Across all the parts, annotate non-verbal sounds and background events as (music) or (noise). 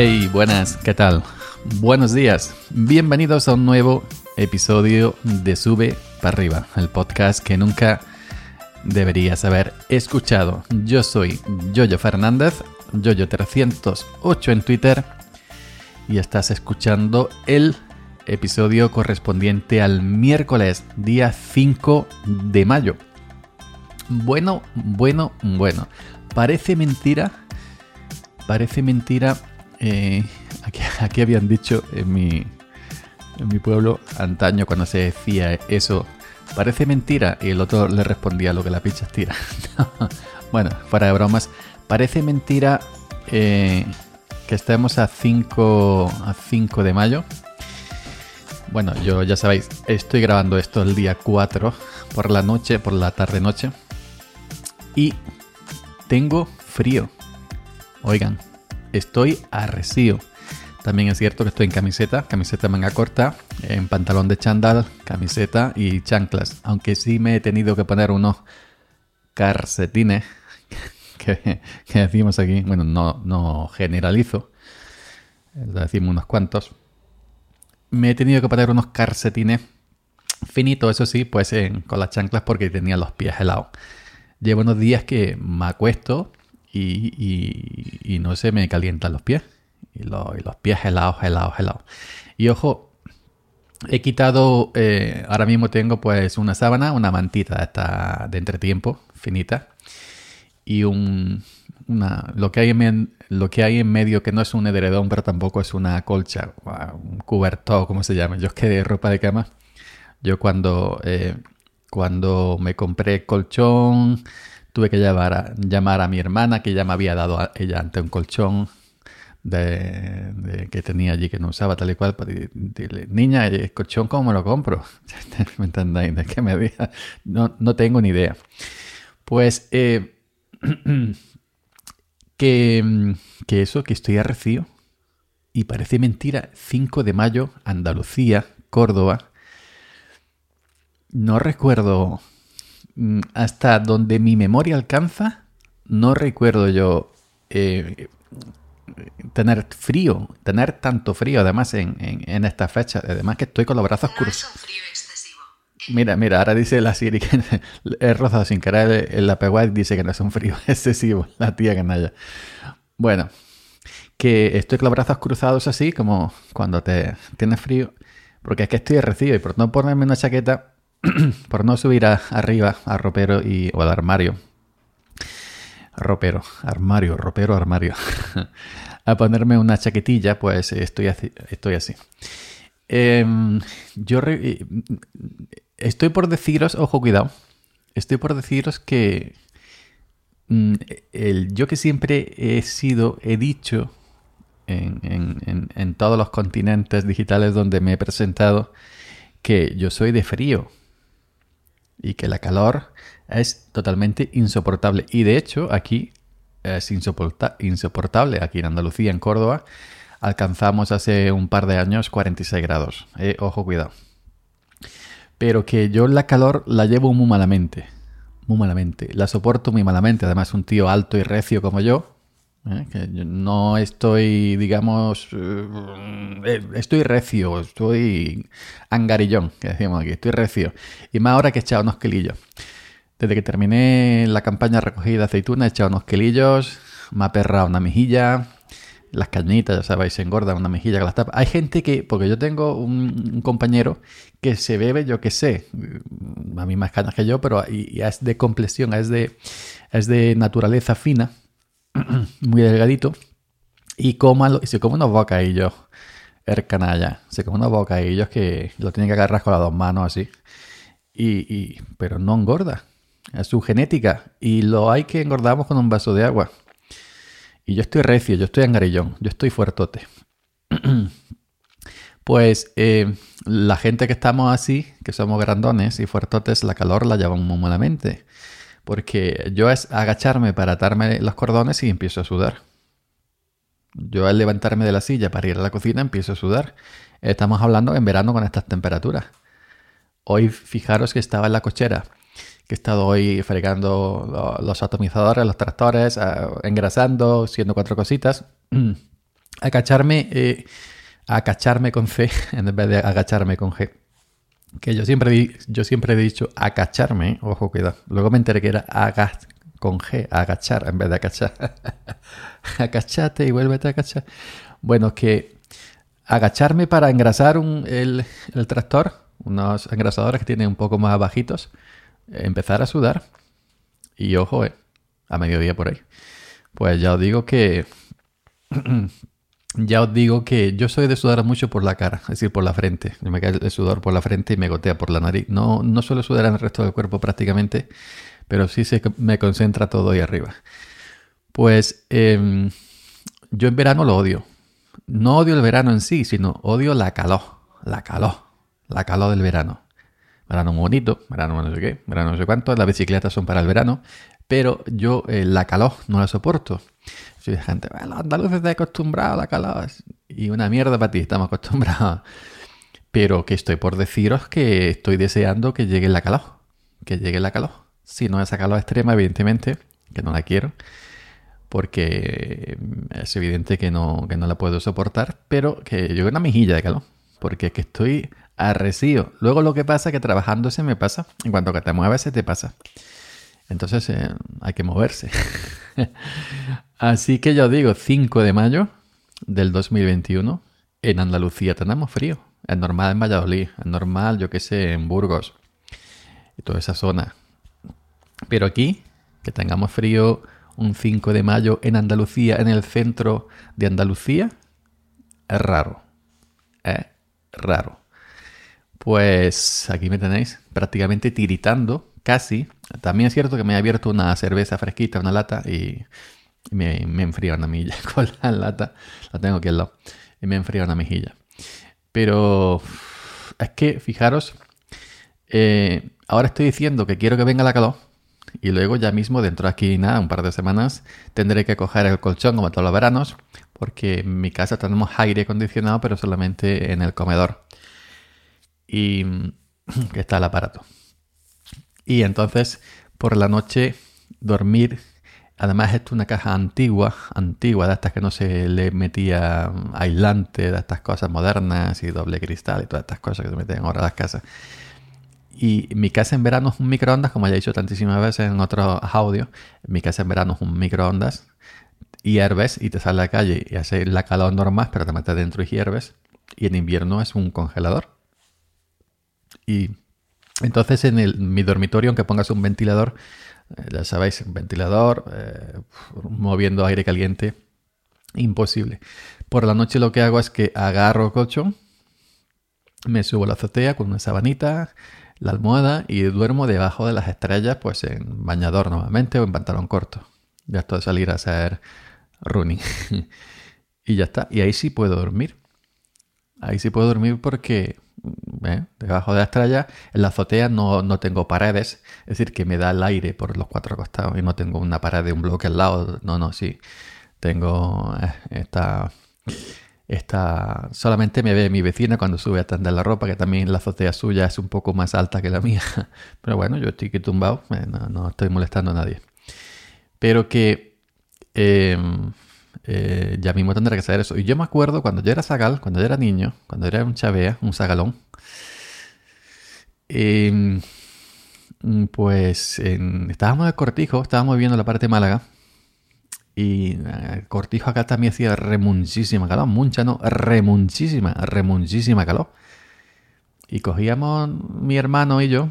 Hey, buenas, ¿qué tal? Buenos días, bienvenidos a un nuevo episodio de Sube para arriba, el podcast que nunca deberías haber escuchado. Yo soy Yoyo Fernández, Yoyo308 en Twitter, y estás escuchando el episodio correspondiente al miércoles, día 5 de mayo. Bueno, bueno, bueno. Parece mentira, parece mentira. Eh, (laughs) aquí, habían dicho en mi, en mi pueblo antaño cuando se decía eso. Parece mentira. Y el otro le respondía lo que la picha tira. (laughs) bueno, fuera de bromas. Parece mentira eh, que estemos a 5, a 5 de mayo. Bueno, yo ya sabéis, estoy grabando esto el día 4 por la noche, por la tarde-noche. Y tengo frío. Oigan, estoy arresío. También es cierto que estoy en camiseta, camiseta manga corta, en pantalón de chándal, camiseta y chanclas. Aunque sí me he tenido que poner unos calcetines (laughs) que, que decimos aquí. Bueno, no, no generalizo. Decimos unos cuantos me he tenido que poner unos calcetines finitos, eso sí, pues con las chanclas porque tenía los pies helados. Llevo unos días que me acuesto y, no se me calientan los pies. Y, los pies helados, helados, helados. Y ojo, he quitado, eh, ahora mismo tengo pues una sábana, una mantita esta de entretiempo, finita. Y un, una, lo, que hay en, lo que hay en medio que no es un edredón, pero tampoco es una colcha, un cuberto, como se llama. Yo es que de ropa de cama, yo cuando, eh, cuando me compré colchón, tuve que llamar a, llamar a mi hermana, que ya me había dado ella ante un colchón de, que tenía allí que no usaba tal y cual, para decirle, niña, ¿el colchón cómo me lo compro? (laughs) ¿Me entendéis? ¿De qué me diga? No, no tengo ni idea. Pues... Eh, (clears throat) que, eso, que estoy arrecido. Y parece mentira, 5 de mayo, Andalucía, Córdoba. No recuerdo hasta donde mi memoria alcanza, no recuerdo yo eh, tener frío, tener tanto frío, además en, en, esta fecha. Además que estoy con los brazos cruzados. (laughs) Mira, mira, ahora dice la Siri que (laughs) he rozado sin querer el y dice que no es un frío (laughs) excesivo, la tía canalla. Bueno, que estoy con los brazos cruzados así, como cuando te tienes frío, porque es que estoy recibo y por no ponerme una chaqueta, (clears throat) por no subir arriba al ropero y, o al armario, ropero, armario, ropero, armario, (laughs) a ponerme una chaquetilla, pues estoy así. Estoy así. Em, yo Estoy por deciros, ojo, cuidado. Estoy por deciros que mm, el, yo que siempre he sido, he dicho en, todos los continentes digitales donde me he presentado que yo soy de frío y que la calor es totalmente insoportable. Y de hecho aquí es insoportable. Aquí en Andalucía, en Córdoba, alcanzamos hace un par de años 46 grados. Eh, ojo, cuidado pero que yo la calor la llevo muy malamente. Muy malamente. La soporto muy malamente. Además, un tío alto y recio como yo. ¿Eh? Que no estoy, digamos, eh, estoy recio, estoy angarillón, que decimos aquí, estoy recio. Y más ahora que he echado unos kilillos. Desde que terminé la campaña recogida de aceituna, he echado unos kilillos, me ha perrado una mejilla, las cañitas, ya sabéis, se engorda una mejilla con las tapas. Hay gente que, porque yo tengo un, compañero que se bebe, yo que sé, a mí más cañas que yo, pero y, es de complexión, es de, es de naturaleza fina, (clears throat) muy delgadito, y, coma, y se come unos bocadillos, el canalla, se come unos bocadillos que lo tiene que agarrar con las dos manos así, y, pero no engorda, es su genética, y lo hay que engordamos con un vaso de agua. Y yo estoy recio, yo estoy angarillón, yo estoy fuertote. (clears throat) pues eh, la gente que estamos así, que somos grandones y fuertotes, la calor la llevamos muy malamente. Porque yo es agacharme para atarme los cordones y empiezo a sudar. Yo al levantarme de la silla para ir a la cocina empiezo a sudar. Estamos hablando en verano con estas temperaturas. Hoy fijaros que estaba en la cochera que he estado hoy fregando los atomizadores, los tractores, ah, engrasando, haciendo cuatro cositas. (clears throat) Acacharme, eh, acacharme con C (laughs) en vez de agacharme con G. Que yo siempre, yo siempre he dicho acacharme, ojo, cuidado. Luego me enteré que era agach con G, agachar en vez de acachar. Acachate (laughs) y vuélvete a agachar. Bueno, que agacharme para engrasar el, tractor, unos engrasadores que tienen un poco más bajitos, empezar a sudar. Y ojo, eh, a mediodía por ahí. Pues ya os digo que. (clears throat) ya os digo que yo soy de sudar mucho por la cara, es decir, por la frente. Me cae el sudor por la frente y me gotea por la nariz. No, no suelo sudar en el resto del cuerpo prácticamente, pero sí se me concentra todo ahí arriba. Pues em, yo en verano lo odio no odio el verano en sí, sino odio la calor, la calor, la calor del verano. Verano muy bonito, verano no sé qué, verano no sé cuánto, las bicicletas son para el verano, pero yo eh, la calor no la soporto. Soy de gente, los andaluces están acostumbrados a la calor. Y una mierda para ti, estamos acostumbrados. Pero que estoy por deciros que estoy deseando que llegue la calor. Que llegue la calor. Si no esa calor extrema, evidentemente, que no la quiero porque es evidente que no, que no la puedo soportar, pero que yo una mejilla de calor, porque es que estoy arrecido. Luego lo que pasa es que trabajando se me pasa, en cuanto que te mueves se te pasa. Entonces eh, hay que moverse. (laughs) Así que yo digo, 5 de mayo del 2021, en Andalucía tenemos frío. Es normal en Valladolid, es normal, yo qué sé, en Burgos y toda esa zona. Pero aquí, que tengamos frío un 5 de mayo en Andalucía, en el centro de Andalucía, es raro. Es raro. Pues aquí me tenéis prácticamente tiritando, casi. También es cierto que me he abierto una cerveza fresquita, una lata, y me, me enfría una mejilla (laughs) con la lata. La tengo aquí al lado. Y me enfría una mejilla. Pero es que, fijaros, eh, ahora estoy diciendo que quiero que venga la calor y luego ya mismo, dentro de aquí, nada, un par de semanas, tendré que coger el colchón como todos los veranos, porque en mi casa tenemos aire acondicionado, pero solamente en el comedor. Y (clears throat) que está el aparato. Y entonces, por la noche, dormir. Además, esto es una caja antigua, antigua, de estas que no se le metía aislante, de estas cosas modernas y doble cristal y todas estas cosas que se meten ahora las casas. Y mi casa en verano es un microondas, como ya he dicho tantísimas veces en otros audios. Mi casa en verano es un microondas. Hierves y te sale a la calle y hace la calor normal, pero te metes dentro y hierves. Y en invierno es un congelador. Y entonces en el, mi dormitorio, aunque pongas un ventilador, eh, ya sabéis, un ventilador, eh, moviendo aire caliente, imposible. Por la noche lo que hago es que agarro colchón, me subo a la azotea con una sabanita, la almohada y duermo debajo de las estrellas, pues en bañador normalmente o en pantalón corto. Ya esto de salir a hacer running. (laughs) y ya está. Y ahí sí puedo dormir. Ahí sí puedo dormir porque ¿eh? debajo de la estrella, en la azotea no, no, tengo paredes, es decir, que me da el aire por los cuatro costados y no tengo una pared de un bloque al lado. No, no, sí. Tengo eh, esta Está, solamente me ve mi vecina cuando sube a tender la ropa, que también la azotea suya es un poco más alta que la mía. (laughs) Pero bueno, yo estoy aquí tumbado, eh, no, estoy molestando a nadie. Pero que em, eh, ya mismo tendré que hacer eso. Y yo me acuerdo cuando yo era zagal, cuando yo era niño, cuando era un chavea, un zagalón, em, pues estábamos en el cortijo, estábamos viendo la parte de Málaga y el eh, cortijo acá también hacía remuchísima calor, mucha no, remuchísima, remuchísima calor. Y cogíamos mi hermano y yo,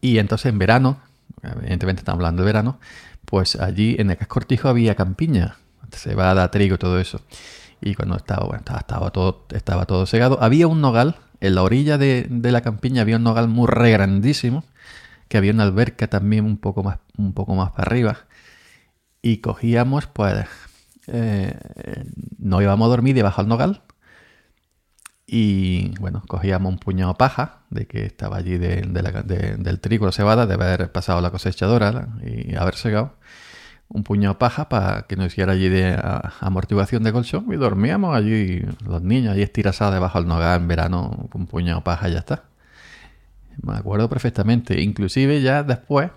y entonces en verano, evidentemente estamos hablando de verano, pues allí en el cortijo había campiña, cebada, trigo, todo eso. Y cuando estaba, bueno, estaba, todo, estaba todo segado, había un nogal, en la orilla de, la campiña había un nogal muy re grandísimo, que había una alberca también un poco más, un poco más para arriba y cogíamos, pues, eh, no íbamos a dormir debajo del nogal. Y bueno, cogíamos un puñado de paja de que estaba allí del trigo, la cebada, de haber pasado la cosechadora y haber segado. Un puñado de paja para que nos hiciera allí de amortiguación de colchón y dormíamos allí, los niños, allí estirasados debajo del nogal en verano, con un puñado de paja y ya está. Me acuerdo perfectamente. Inclusive ya después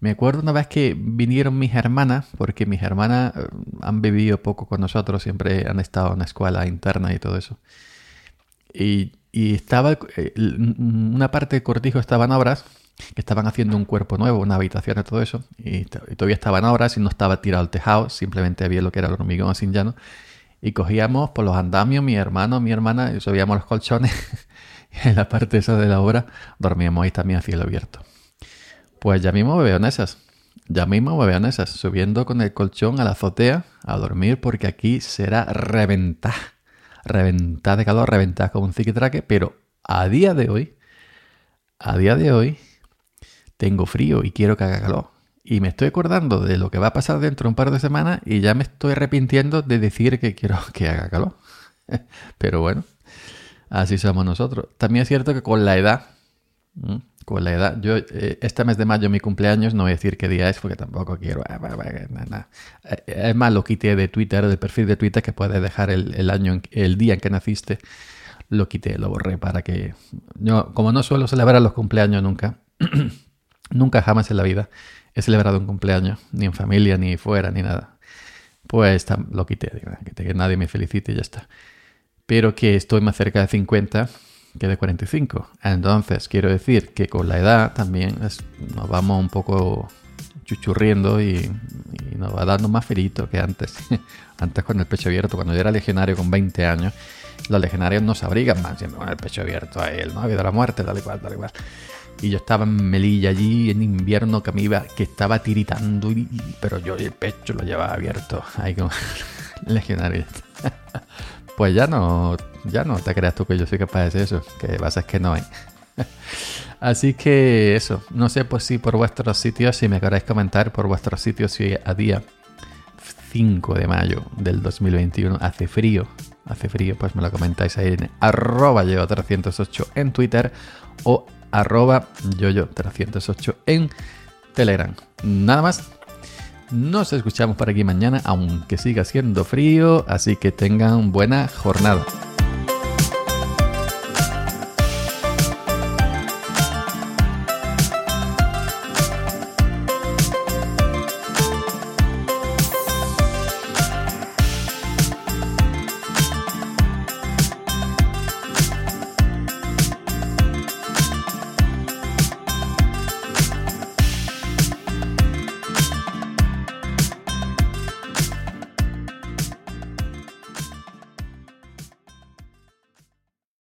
Me acuerdo una vez que vinieron mis hermanas, porque mis hermanas eh, han vivido poco con nosotros, siempre han estado en la escuela interna y todo eso. Y, estaba, eh, una parte del cortijo estaba en obras, que estaban haciendo un cuerpo nuevo, una habitación y todo eso, y, todavía estaban obras y no estaba tirado el tejado, simplemente había lo que era el hormigón sin llano. Y cogíamos por los andamios, mi hermano, mi hermana, y subíamos los colchones. y (laughs) en la parte esa de la obra dormíamos ahí también a cielo abierto. Pues ya mismo me veo en esas. Ya mismo me veo en esas, subiendo con el colchón a la azotea a dormir porque aquí será reventar. Reventar de calor, reventar como un ziquitraque, pero a día de hoy, a día de hoy, tengo frío y quiero que haga calor. Y me estoy acordando de lo que va a pasar dentro de un par de semanas y ya me estoy arrepintiendo de decir que quiero (laughs) que haga calor. (laughs) pero bueno, así somos nosotros. También es cierto que con la edad, con la edad. Yo, eh, este mes de mayo, mi cumpleaños, no voy a decir qué día es porque tampoco quiero. Ah, eh, es más, lo quité de Twitter, del perfil de Twitter, que puedes dejar el, año, el día en que naciste. Lo quité, lo borré para que. Yo, como no suelo celebrar los cumpleaños nunca, (clears throat) nunca jamás en la vida he celebrado un cumpleaños, ni en familia, ni fuera, ni nada. Pues lo quité, que nadie me felicite y ya está. Pero que estoy más cerca de 50 que de 45. Entonces, quiero decir que con la edad también nos vamos un poco chuchurriendo y, nos va dando más ferito que antes. (laughs) antes con el pecho abierto, cuando yo era legionario con 20 años, los legionarios no se abrigan más, siempre con el pecho abierto a él, ¿no? Ha habido la muerte, tal y cual, tal y cual. Y yo estaba en Melilla allí en invierno que me iba, que estaba tiritando, pero yo el pecho lo llevaba abierto ahí con (laughs) legionario. (laughs) pues ya no, ya no te creas tú que yo soy capaz de hacer eso, que pasa es que no hay. (laughs) Así que eso, no sé pues si por vuestros sitios, si me queréis comentar por vuestros sitios si a día 5 de mayo del 2021 hace frío, hace frío, pues me lo comentáis ahí en arroba yo308 en Twitter o arroba yoyo308 en Telegram. Nada más, nos escuchamos por aquí mañana, aunque siga siendo frío, así que tengan buena jornada.